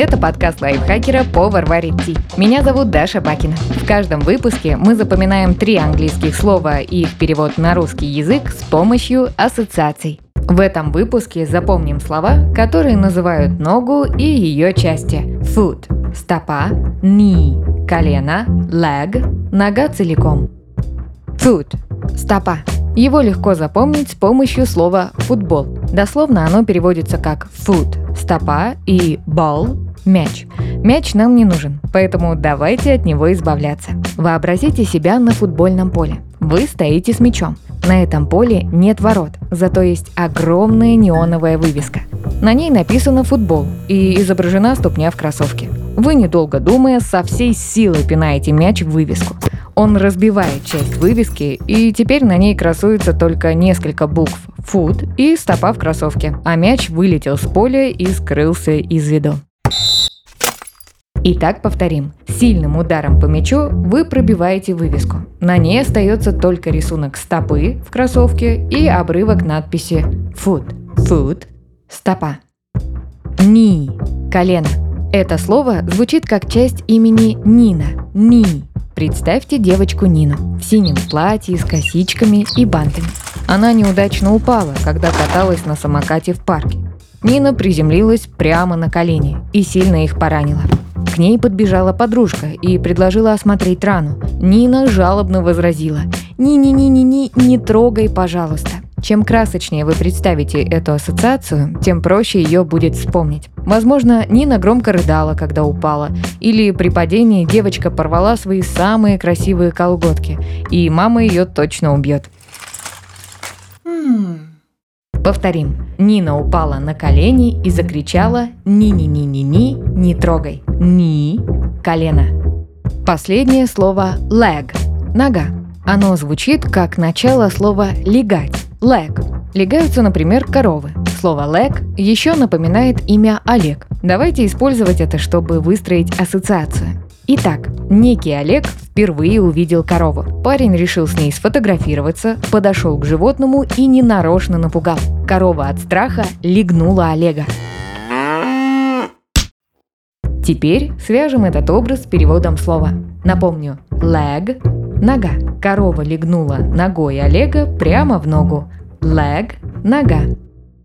Это подкаст лайфхакера «Повар варит ти». Меня зовут Даша Бакина. В каждом выпуске мы запоминаем три английских слова и их перевод на русский язык с помощью ассоциаций. В этом выпуске запомним слова, которые называют ногу и ее части. Foot – стопа, knee – колено, leg – нога целиком. Foot – стопа. Его легко запомнить с помощью слова «футбол». Дословно оно переводится как «foot» – стопа и «ball» мяч. Мяч нам не нужен, поэтому давайте от него избавляться. Вообразите себя на футбольном поле. Вы стоите с мячом. На этом поле нет ворот, зато есть огромная неоновая вывеска. На ней написано «футбол» и изображена ступня в кроссовке. Вы, недолго думая, со всей силой пинаете мяч в вывеску. Он разбивает часть вывески, и теперь на ней красуется только несколько букв «фут» и стопа в кроссовке, а мяч вылетел с поля и скрылся из виду. Итак, повторим. Сильным ударом по мячу вы пробиваете вывеску. На ней остается только рисунок стопы в кроссовке и обрывок надписи foot. Foot – стопа. Ни – колено. Это слово звучит как часть имени Нина. Ни. Представьте девочку Нину в синем платье с косичками и бантами. Она неудачно упала, когда каталась на самокате в парке. Нина приземлилась прямо на колени и сильно их поранила. К ней подбежала подружка и предложила осмотреть рану. Нина жалобно возразила. «Ни-ни-ни-ни-ни, не трогай, пожалуйста». Чем красочнее вы представите эту ассоциацию, тем проще ее будет вспомнить. Возможно, Нина громко рыдала, когда упала, или при падении девочка порвала свои самые красивые колготки, и мама ее точно убьет. Повторим. Нина упала на колени и закричала «Ни-ни-ни-ни-ни, не трогай». Ни – колено. Последнее слово leg – нога. Оно звучит как начало слова легать – leg. Легаются, например, коровы. Слово leg еще напоминает имя Олег. Давайте использовать это, чтобы выстроить ассоциацию. Итак, некий Олег впервые увидел корову. Парень решил с ней сфотографироваться, подошел к животному и ненарочно напугал. Корова от страха легнула Олега. Теперь свяжем этот образ с переводом слова. Напомню, leg – нога. Корова легнула ногой Олега прямо в ногу. Leg – нога.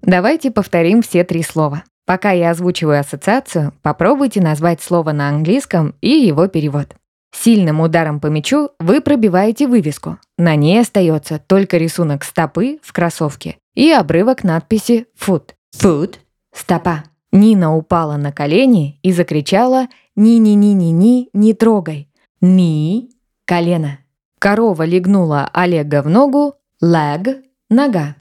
Давайте повторим все три слова. Пока я озвучиваю ассоциацию, попробуйте назвать слово на английском и его перевод. Сильным ударом по мячу вы пробиваете вывеску. На ней остается только рисунок стопы в кроссовке и обрывок надписи «foot». «Foot» – стопа. Нина упала на колени и закричала «Ни-ни-ни-ни-ни, не трогай». «Ни» – колено. Корова легнула Олега в ногу, leg – нога.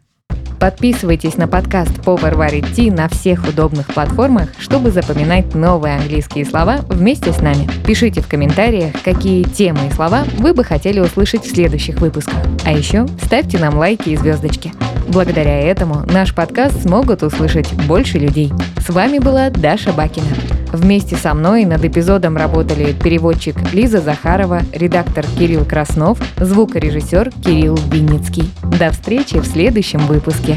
Подписывайтесь на подкаст «Повар варит ти» на всех удобных платформах, чтобы запоминать новые английские слова вместе с нами. Пишите в комментариях, какие темы и слова вы бы хотели услышать в следующих выпусках. А еще ставьте нам лайки и звездочки. Благодаря этому наш подкаст смогут услышать больше людей. С вами была Даша Бакина. Вместе со мной над эпизодом работали переводчик Лиза Захарова, редактор Кирилл Краснов, звукорежиссер Кирилл Винницкий. До встречи в следующем выпуске.